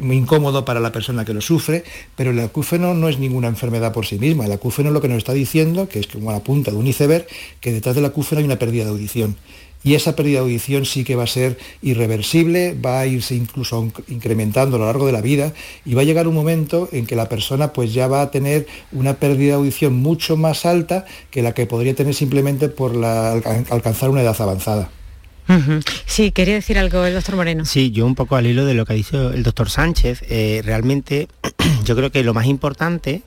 muy incómodo para la persona que lo sufre, pero el acúfeno no es ninguna enfermedad por sí misma. El acúfeno lo que nos está diciendo, que es como la punta de un iceberg, que detrás del acúfeno hay una pérdida de audición y esa pérdida de audición sí que va a ser irreversible, va a irse incluso incrementando a lo largo de la vida y va a llegar un momento en que la persona pues ya va a tener una pérdida de audición mucho más alta que la que podría tener simplemente por alcanzar una edad avanzada. Sí, quería decir algo el doctor Moreno. Sí, yo un poco al hilo de lo que ha dicho el doctor Sánchez, eh, realmente (clears throat) yo creo que lo más importante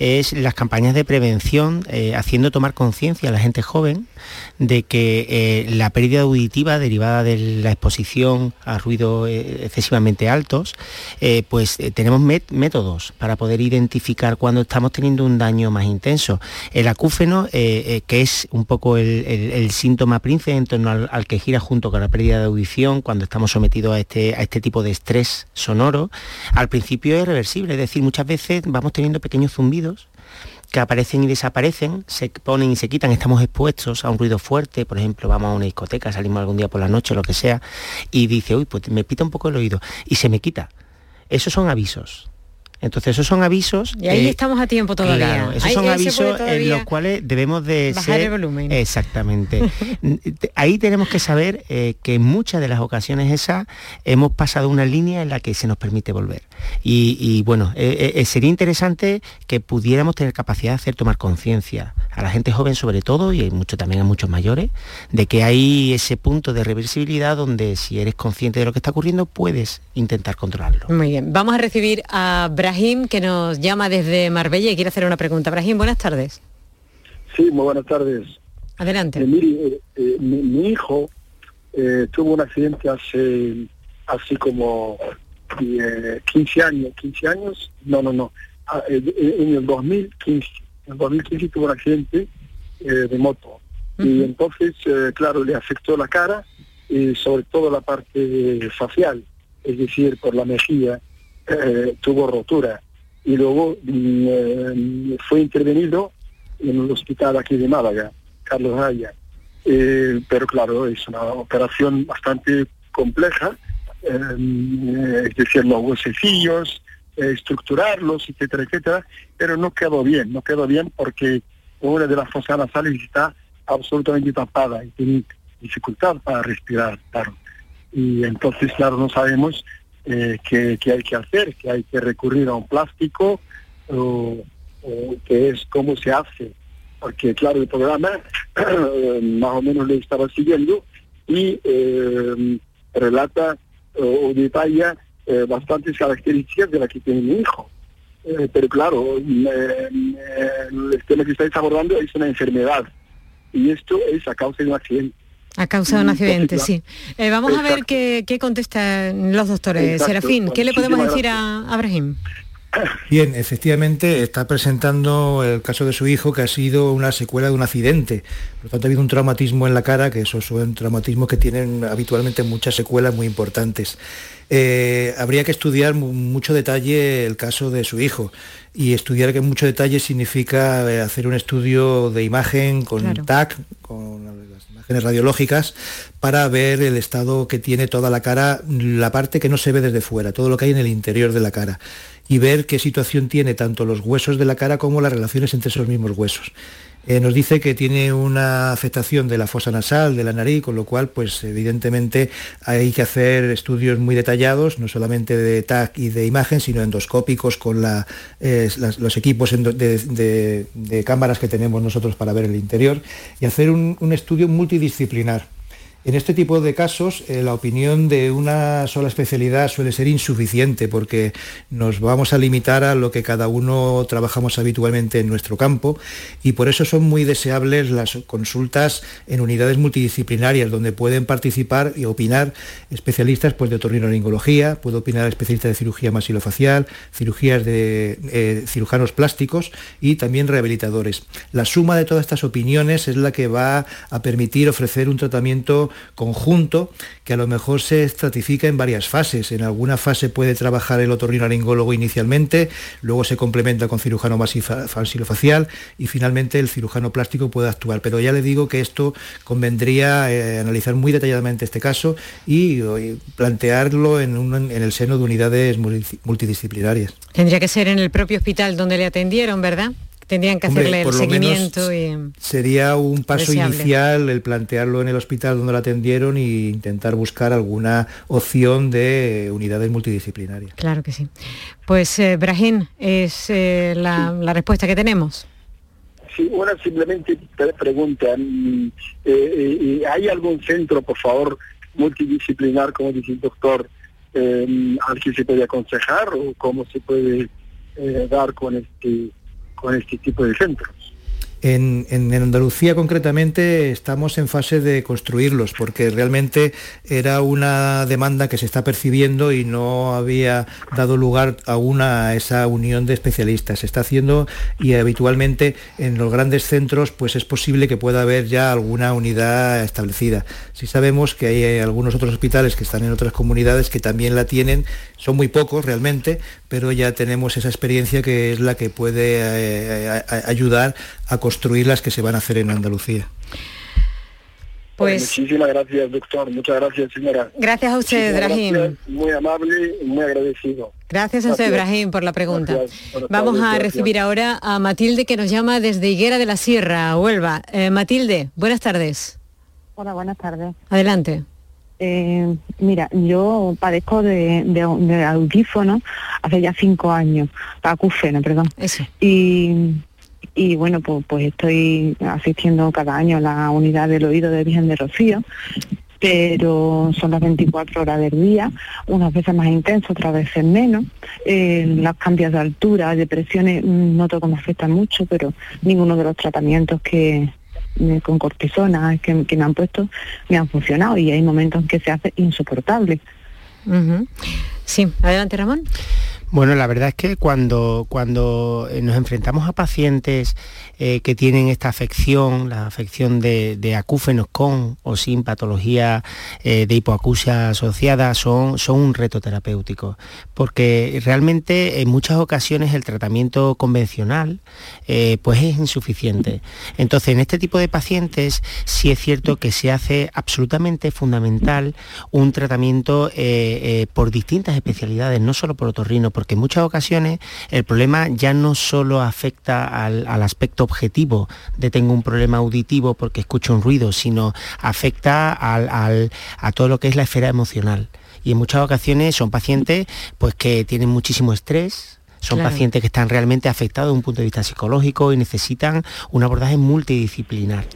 es las campañas de prevención, eh, haciendo tomar conciencia a la gente joven de que eh, la pérdida auditiva derivada de la exposición a ruidos eh, excesivamente altos, pues tenemos métodos para poder identificar cuando estamos teniendo un daño más intenso. El acúfeno, que es un poco el, síntoma príncipe en torno al, que gira junto con la pérdida de audición cuando estamos sometidos a este, a este tipo de estrés sonoro, al principio es reversible, es decir, muchas veces vamos teniendo pequeños zumbidos que aparecen y desaparecen, se ponen y se quitan, estamos expuestos a un ruido fuerte, por ejemplo, vamos a una discoteca, salimos algún día por la noche, lo que sea, y dice, uy, pues me pita un poco el oído, y se me quita. Esos son avisos. Entonces esos son avisos. Y ahí eh, estamos a tiempo todavía. esos son avisos en los cuales debemos de bajar el volumen. Exactamente. (laughs) ahí tenemos que saber eh, que en muchas de las ocasiones esas hemos pasado una línea en la que se nos permite volver. Y, bueno, eh, sería interesante que pudiéramos tener capacidad de hacer tomar conciencia a la gente joven sobre todo y mucho también a muchos mayores de que hay ese punto de reversibilidad donde si eres consciente de lo que está ocurriendo puedes intentar controlarlo. Muy bien. Vamos a recibir a Brahim, que nos llama desde Marbella y quiere hacer una pregunta. Brahim, buenas tardes. Sí, muy buenas tardes. Adelante. Eh, mire, eh, mi, hijo eh, tuvo un accidente hace así como 15 años, 15 años, no, no, no, ah, en el 2015, en el 2015 tuvo un accidente de moto y entonces, claro, le afectó la cara y sobre todo la parte facial, es decir, por la mejilla eh, tuvo rotura y luego mm, eh, fue intervenido en un hospital aquí de Málaga, Carlos Haya. Eh, pero claro, es una operación bastante compleja, es decir, los huesecillos, estructurarlos, etcétera, etcétera, pero no quedó bien, no quedó bien porque una de las fosas nasales está absolutamente tapada y tiene dificultad para respirar, claro. y entonces, claro, no sabemos eh, qué, qué hay que hacer, que hay que recurrir a un plástico o, o que es cómo se hace. Porque, claro, el programa (clears throat) más o menos lo estaba siguiendo y eh, relata o, detalla eh, bastantes características de la que tiene mi hijo. Eh, pero claro, eh, eh, el tema que estáis abordando es una enfermedad y esto es a causa de un accidente. A causa de un Entonces, accidente, sí. Eh, vamos a ver qué, qué contestan los doctores. Exacto. Serafín, ¿qué le podemos decir a, a Brahim? (clears throat) Bien, efectivamente está presentando el caso de su hijo que ha sido una secuela de un accidente. Por lo tanto, ha habido un traumatismo en la cara, que esos son traumatismos que tienen habitualmente muchas secuelas muy importantes. Eh, habría que estudiar mu- mucho detalle el caso de su hijo. Y estudiar que mucho detalle significa eh, hacer un estudio de imagen con Claro. TAC, con radiológicas, para ver el estado que tiene toda la cara, la parte que no se ve desde fuera, todo lo que hay en el interior de la cara y ver qué situación tiene tanto los huesos de la cara como las relaciones entre esos mismos huesos. Eh, nos dice que tiene una afectación de la fosa nasal, de la nariz, con lo cual, pues evidentemente hay que hacer estudios muy detallados, no solamente de TAC y de imagen, sino endoscópicos con eh, los equipos de, cámaras que tenemos nosotros para ver el interior y hacer un estudio multidisciplinar. En este tipo de casos, eh, la opinión de una sola especialidad suele ser insuficiente porque nos vamos a limitar a lo que cada uno trabajamos habitualmente en nuestro campo y por eso son muy deseables las consultas en unidades multidisciplinarias donde pueden participar y opinar especialistas pues, de otorrinolaringología, puede opinar especialistas de cirugía masilofacial, cirugías de eh, cirujanos plásticos y también rehabilitadores. La suma de todas estas opiniones es la que va a permitir ofrecer un tratamiento conjunto que a lo mejor se estratifica en varias fases. En alguna fase puede trabajar el otorrinolaringólogo inicialmente, luego se complementa con cirujano masilofacial y finalmente el cirujano plástico puede actuar. Pero ya le digo que esto convendría eh, analizar muy detalladamente este caso y, y plantearlo en, en el seno de unidades multi- multidisciplinarias. Tendría que ser en el propio hospital donde le atendieron, ¿verdad? Tendrían que Hombre, hacerle el seguimiento y... Sería un paso Deseable. inicial el plantearlo en el hospital donde lo atendieron e intentar buscar alguna opción de unidades multidisciplinarias. Claro que sí. Pues eh, Brahim, es eh, la, la respuesta que tenemos. Sí, una simplemente pre- pregunta. mm, eh, eh, ¿Hay algún centro, por favor, multidisciplinar, como dice el doctor, eh, al que se puede aconsejar o cómo se puede eh, dar con este, con este tipo de centros? En, Andalucía concretamente estamos en fase de construirlos porque realmente era una demanda que se está percibiendo y no había dado lugar aún a esa unión de especialistas. Se está haciendo y habitualmente en los grandes centros pues es posible que pueda haber ya alguna unidad establecida. Sí sabemos que hay eh, algunos otros hospitales que están en otras comunidades que también la tienen, son muy pocos realmente, pero ya tenemos esa experiencia que es la que puede eh, a- ayudar a construir las que se van a hacer en Andalucía. Pues Muchísimas gracias, doctor. Muchas gracias, señora. gracias a usted, Brahim. Muy amable y muy agradecido. Gracias a usted. Brahim, por la pregunta. Gracias. Vamos tardes, a gracias. recibir ahora a Matilde que nos llama desde Higuera de la Sierra, Huelva. Eh, Matilde, buenas tardes. Hola, buenas tardes. Adelante. Eh, mira, yo padezco de, de, de audífono hace ya cinco años, acúfeno, perdón. Eso. Y, y bueno, pues, pues estoy asistiendo cada año a la unidad del oído de Virgen de Rocío, pero son las 24 horas del día, unas veces más intenso, otras veces menos. Eh, los cambios de altura, depresiones, mm, noto que me afectan mucho, pero ninguno de los tratamientos que eh, con cortisona que, me han puesto me han funcionado y hay momentos en que se hace insoportable. Sí, adelante Ramón. Bueno, la verdad es que cuando, cuando eh, nos enfrentamos a pacientes eh, que tienen esta afección, la afección de, acúfenos con o sin patología eh, de hipoacusia asociada, son, son un reto terapéutico, porque realmente en muchas ocasiones el tratamiento convencional pues es insuficiente. Entonces, en este tipo de pacientes sí es cierto que se hace absolutamente fundamental un tratamiento por distintas especialidades, no solo por otorrino, por porque en muchas ocasiones el problema ya no solo afecta al, aspecto objetivo de tengo un problema auditivo porque escucho un ruido, sino afecta a todo lo que es la esfera emocional. Y en muchas ocasiones son pacientes pues, que tienen muchísimo estrés, son pacientes que están realmente afectados desde un punto de vista psicológico y necesitan un abordaje multidisciplinar.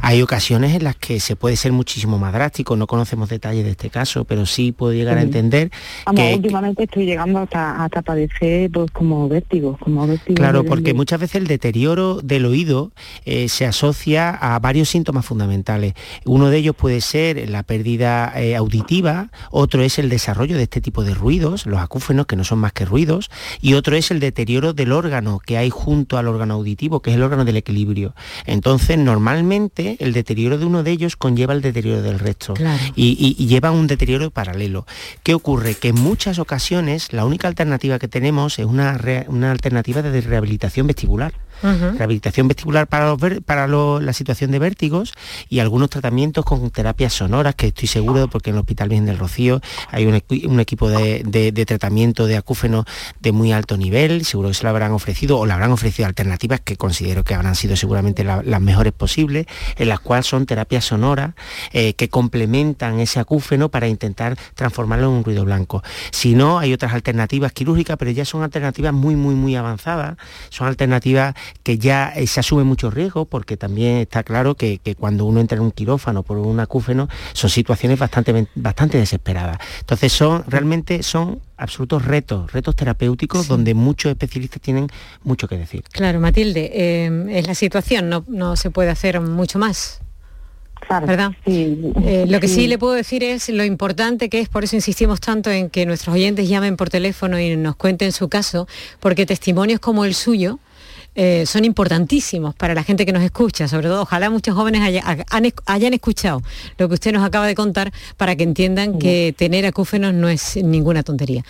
Hay ocasiones en las que se puede ser muchísimo más drástico, no conocemos detalles de este caso, pero sí puedo llegar a entender que... Últimamente estoy llegando hasta, hasta padecer pues, como vértigo, como vértigo. Claro, porque muchas veces el deterioro del oído eh, se asocia a varios síntomas fundamentales. Uno de ellos puede ser la pérdida eh, auditiva, otro es el desarrollo de este tipo de ruidos, los acúfenos, que no son más que ruidos, y otro es el deterioro del órgano que hay junto al órgano auditivo, que es el órgano del equilibrio. Entonces, normalmente el deterioro de uno de ellos conlleva el deterioro del resto y, lleva un deterioro paralelo. ¿Qué ocurre? Que en muchas ocasiones la única alternativa que tenemos es una, una alternativa de rehabilitación vestibular rehabilitación vestibular para, para la situación de vértigos y algunos tratamientos con terapias sonoras, que estoy seguro, porque en el Hospital Virgen del Rocío hay un, equipo de, tratamiento de acúfeno de muy alto nivel, seguro que se lo habrán ofrecido o le habrán ofrecido alternativas que considero que habrán sido seguramente las mejores posibles, en las cuales son terapias sonoras eh, que complementan ese acúfeno para intentar transformarlo en un ruido blanco. Si no, hay otras alternativas quirúrgicas, pero ya son alternativas muy, muy, muy avanzadas, son alternativas que ya eh, se asume mucho riesgo, porque también está claro que, cuando uno entra en un quirófano por un acúfeno, son situaciones bastante, bastante desesperadas. Entonces son, realmente son absolutos retos, retos terapéuticos donde muchos especialistas tienen mucho que decir. Claro, Matilde, eh, es la situación, no, no se puede hacer mucho más. ¿verdad? Eh, lo que sí. le puedo decir es lo importante que es, por eso insistimos tanto en que nuestros oyentes llamen por teléfono y nos cuenten su caso, porque testimonios como el suyo eh, son importantísimos para la gente que nos escucha, sobre todo ojalá muchos jóvenes hayan escuchado lo que usted nos acaba de contar para que entiendan que tener acúfenos no es ninguna tontería.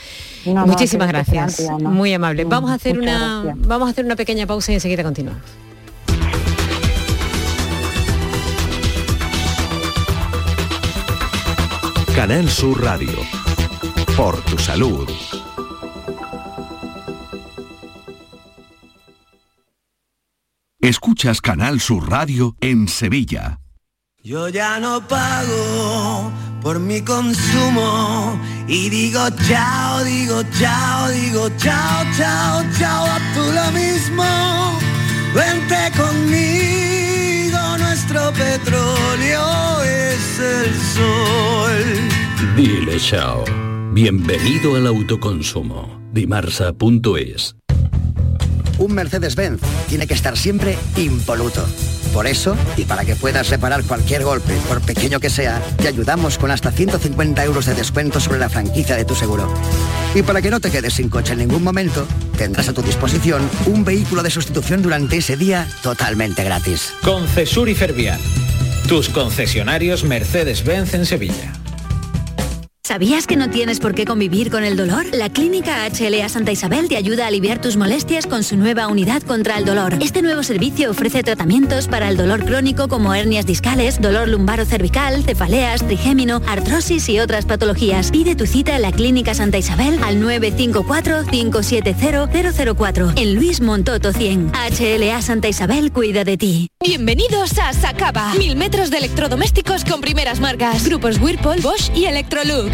Muchísimas gracias, muy amable. Vamos a hacer una vamos a hacer una pequeña pausa y enseguida continuamos. Canal Sur Radio. Por tu salud. Escuchas Canal Sur Radio en Sevilla. Yo ya no pago por mi consumo y digo chao, digo chao, digo chao, chao, chao, a tú lo mismo. Vente conmigo, nuestro petróleo es el sol. Dile chao. Bienvenido al autoconsumo. Dimarsa.es un Mercedes-Benz tiene que estar siempre impoluto. Por eso, y para que puedas reparar cualquier golpe, por pequeño que sea, te ayudamos con hasta 150 euros de descuento sobre la franquicia de tu seguro. Y para que no te quedes sin coche en ningún momento, tendrás a tu disposición un vehículo de sustitución durante ese día totalmente gratis. Concesur y Fervial, tus concesionarios Mercedes-Benz en Sevilla. ¿Sabías que no tienes por qué convivir con el dolor? La Clínica HLA Santa Isabel te ayuda a aliviar tus molestias con su nueva unidad contra el dolor. Este nuevo servicio ofrece tratamientos para el dolor crónico como hernias discales, dolor lumbaro cervical, cefaleas, trigémino, artrosis y otras patologías. Pide tu cita en la Clínica Santa Isabel al 954-570-004 en Luis Montoto 100. HLA Santa Isabel cuida de ti. Bienvenidos a Sacaba. Mil metros de electrodomésticos con primeras marcas. Grupos Whirlpool, Bosch y Electrolux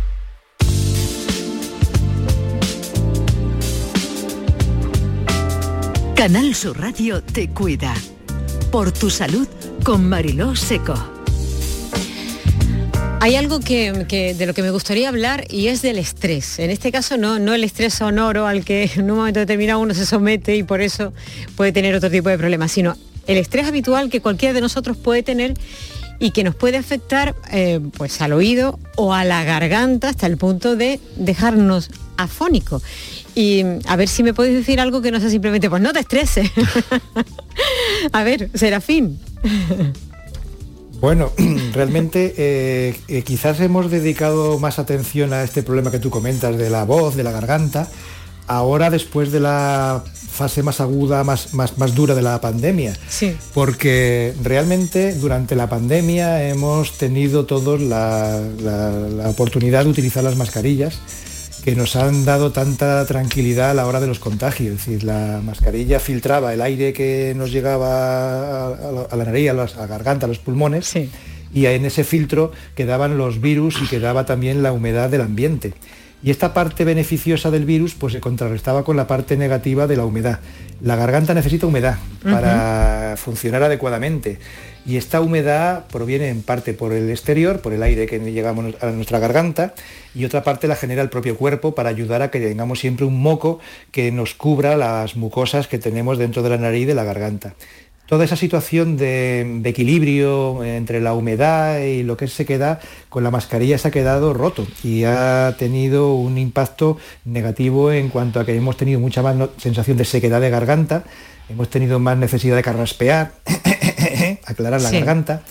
Canal Sur Radio te cuida. Por tu salud con Mariló Seco. Hay algo que, de lo que me gustaría hablar y es del estrés. En este caso no, no el estrés sonoro al que en un momento determinado uno se somete y por eso puede tener otro tipo de problemas, sino el estrés habitual que cualquiera de nosotros puede tener y que nos puede afectar eh, pues al oído o a la garganta hasta el punto de dejarnos afónico. Y a ver si me podéis decir algo que no sea simplemente, pues no te estreses. (laughs) a ver, Serafín. Bueno, (clears throat) realmente eh, eh, quizás hemos dedicado más atención a este problema que tú comentas de la voz, de la garganta, ahora después de la fase más aguda, más, más, más dura de la pandemia. Sí. Porque realmente durante la pandemia hemos tenido todos la, la- la oportunidad de utilizar las mascarillas que nos han dado tanta tranquilidad a la hora de los contagios. Es decir, la mascarilla filtraba el aire que nos llegaba a, la- a la nariz, a, las- a la garganta, a los pulmones, y en ese filtro quedaban los virus y quedaba también la humedad del ambiente. Y esta parte beneficiosa del virus pues se contrarrestaba con la parte negativa de la humedad. La garganta necesita humedad para funcionar adecuadamente. Y esta humedad proviene en parte por el exterior, por el aire que llegamos a nuestra garganta, y otra parte la genera el propio cuerpo para ayudar a que tengamos siempre un moco que nos cubra las mucosas que tenemos dentro de la nariz y de la garganta toda esa situación de, de equilibrio entre la humedad y lo que se queda con la mascarilla se ha quedado roto y ha tenido un impacto negativo en cuanto a que hemos tenido mucha más no- sensación de sequedad de garganta, hemos tenido más necesidad de carraspear, (coughs) aclarar la Sí. garganta.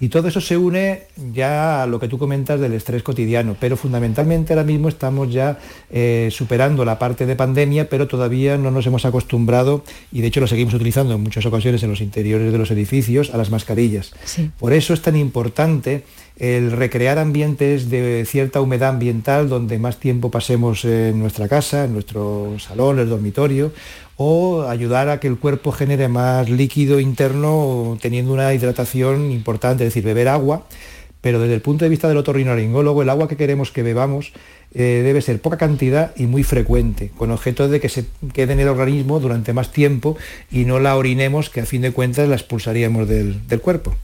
Y todo eso se une ya a lo que tú comentas del estrés cotidiano, pero fundamentalmente ahora mismo estamos ya eh, superando la parte de pandemia, pero todavía no nos hemos acostumbrado, y de hecho lo seguimos utilizando en muchas ocasiones en los interiores de los edificios, a las mascarillas. Sí. Por eso es tan importante el recrear ambientes de cierta humedad ambiental donde más tiempo pasemos en nuestra casa, en nuestro salón, el dormitorio, o ayudar a que el cuerpo genere más líquido interno teniendo una hidratación importante, es decir, beber agua, pero desde el punto de vista del otorrinolaringólogo, el agua que queremos que bebamos eh, debe ser poca cantidad y muy frecuente, con objeto de que se quede en el organismo durante más tiempo y no la orinemos, que a fin de cuentas la expulsaríamos del cuerpo.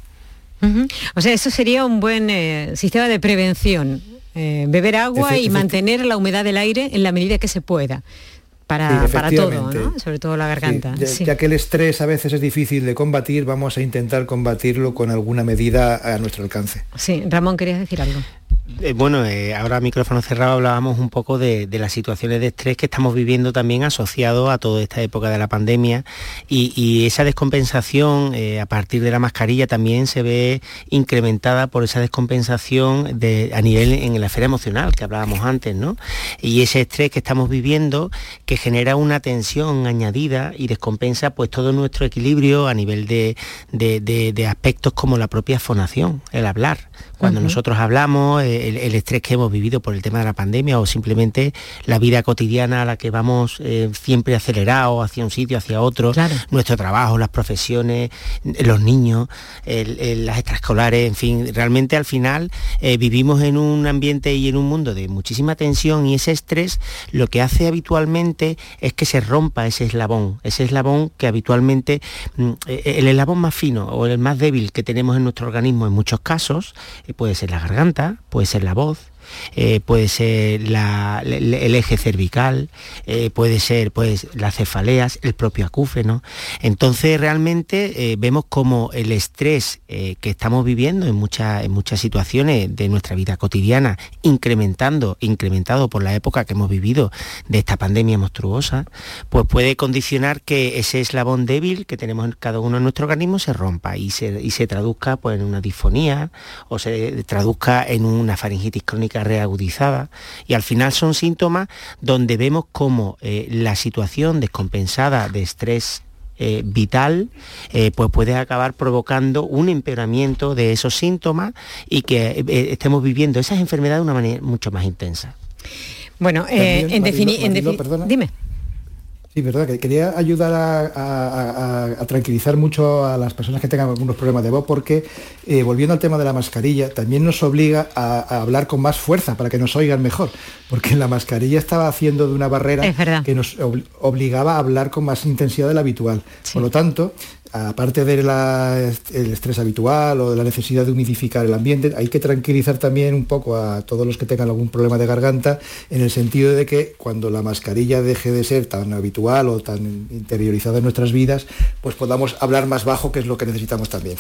O sea, eso sería un buen eh, sistema de prevención. eh, beber agua Efe- y mantener la humedad del aire en la medida que se pueda. Para, Sí, para todo. Sobre todo la garganta. Sí, ya, sí. ya que el estrés a veces es difícil de combatir, vamos a intentar combatirlo con alguna medida a nuestro alcance. Sí, Ramón, querías decir algo. Eh, bueno, eh, ahora micrófono cerrado hablábamos un poco de, las situaciones de estrés que estamos viviendo también asociado a toda esta época de la pandemia y, esa descompensación eh, a partir de la mascarilla también se ve incrementada por esa descompensación de, a nivel en la esfera emocional que hablábamos antes, ¿no? Y ese estrés que estamos viviendo que genera una tensión añadida y descompensa pues todo nuestro equilibrio a nivel de aspectos como la propia fonación, el hablar. Cuando nosotros hablamos, eh, el, el estrés que hemos vivido por el tema de la pandemia o simplemente la vida cotidiana a la que vamos eh, siempre acelerados hacia un sitio, hacia otro, nuestro trabajo, las profesiones, los niños, el- el- las extraescolares, en fin, realmente al final eh, vivimos en un ambiente y en un mundo de muchísima tensión y ese estrés lo que hace habitualmente es que se rompa ese eslabón, ese eslabón que habitualmente, mm, el eslabón más fino o el más débil que tenemos en nuestro organismo en muchos casos, puede ser la garganta, puede ser la voz, eh, puede ser el, eje cervical, eh, puede ser pues las cefaleas, el propio acúfeno. Entonces realmente eh, vemos como el estrés que estamos viviendo en, muchas muchas situaciones de nuestra vida cotidiana, incrementando, incrementado por la época que hemos vivido de esta pandemia monstruosa, pues puede condicionar que ese eslabón débil que tenemos en cada uno en nuestro organismo se rompa y se, y se traduzca pues, en una disfonía o se traduzca en una faringitis crónica reagudizada. Y al final son síntomas donde vemos cómo eh, la situación descompensada de estrés eh, vital, eh, pues puede acabar provocando un empeoramiento de esos síntomas y que eh, estemos viviendo esas enfermedades de una manera mucho más intensa. Bueno, eh, También, en definitiva... Dime. Sí, verdad, que quería ayudar a, a- a- a tranquilizar mucho a las personas que tengan algunos problemas de voz, porque eh, volviendo al tema de la mascarilla, también nos obliga a, hablar con más fuerza para que nos oigan mejor, porque la mascarilla estaba haciendo de una barrera que nos obli- obligaba a hablar con más intensidad de la habitual. Por lo tanto, aparte del estrés habitual o de la necesidad de humidificar el ambiente, hay que tranquilizar también un poco a todos los que tengan algún problema de garganta, en el sentido de que cuando la mascarilla deje de ser tan habitual o tan interiorizada en nuestras vidas, pues podamos hablar más bajo, que es lo que necesitamos también.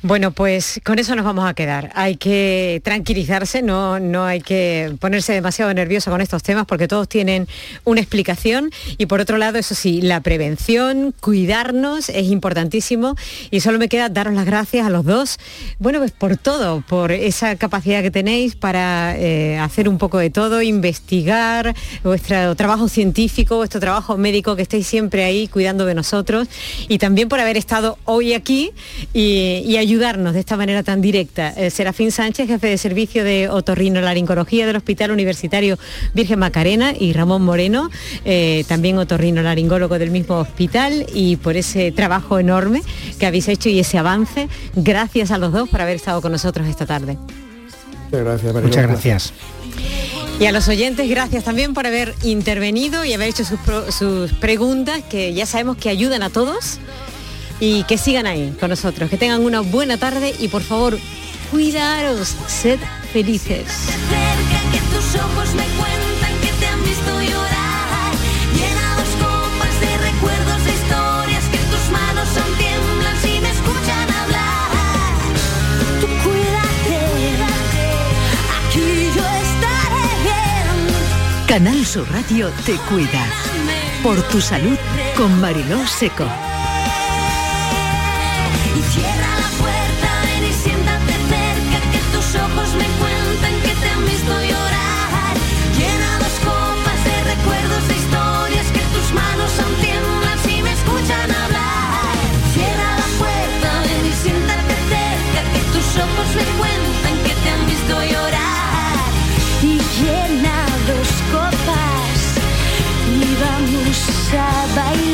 Bueno, pues con eso nos vamos a quedar. Hay que tranquilizarse, no, no hay que ponerse demasiado nervioso con estos temas porque todos tienen una explicación. Y por otro lado, eso sí, la prevención, cuidarnos es importantísimo. Y solo me queda daros las gracias a los dos, bueno, pues por todo, por esa capacidad que tenéis para eh, hacer un poco de todo, investigar, vuestro trabajo científico, vuestro trabajo médico, que estéis siempre ahí cuidando de nosotros. Y también por haber estado hoy aquí y, y ayudarnos de esta manera tan directa. Eh, Serafín Sánchez, jefe de servicio de otorrino laringología del Hospital Universitario Virgen Macarena y Ramón Moreno, eh, también otorrino laringólogo del mismo hospital y por ese trabajo enorme que habéis hecho y ese avance. Gracias a los dos por haber estado con nosotros esta tarde. Muchas gracias, María. Muchas gracias. Y a los oyentes, gracias también por haber intervenido y haber hecho sus, sus preguntas que ya sabemos que ayudan a todos y que sigan ahí con nosotros, que tengan una buena tarde y por favor, cuidaros, sed felices. Canal Sur Radio te cuida. Por tu salud con Mariló Seco. Cierra la puerta y siéntate cerca que tus ojos me cuentan que te han visto llorar. Llena dos copas de recuerdos e historias que tus manos son tiemblas y me escuchan hablar. Cierra la puerta y siéntate cerca que tus ojos me cuentan que te han visto llorar. Y llena dos copas y vamos a bailar.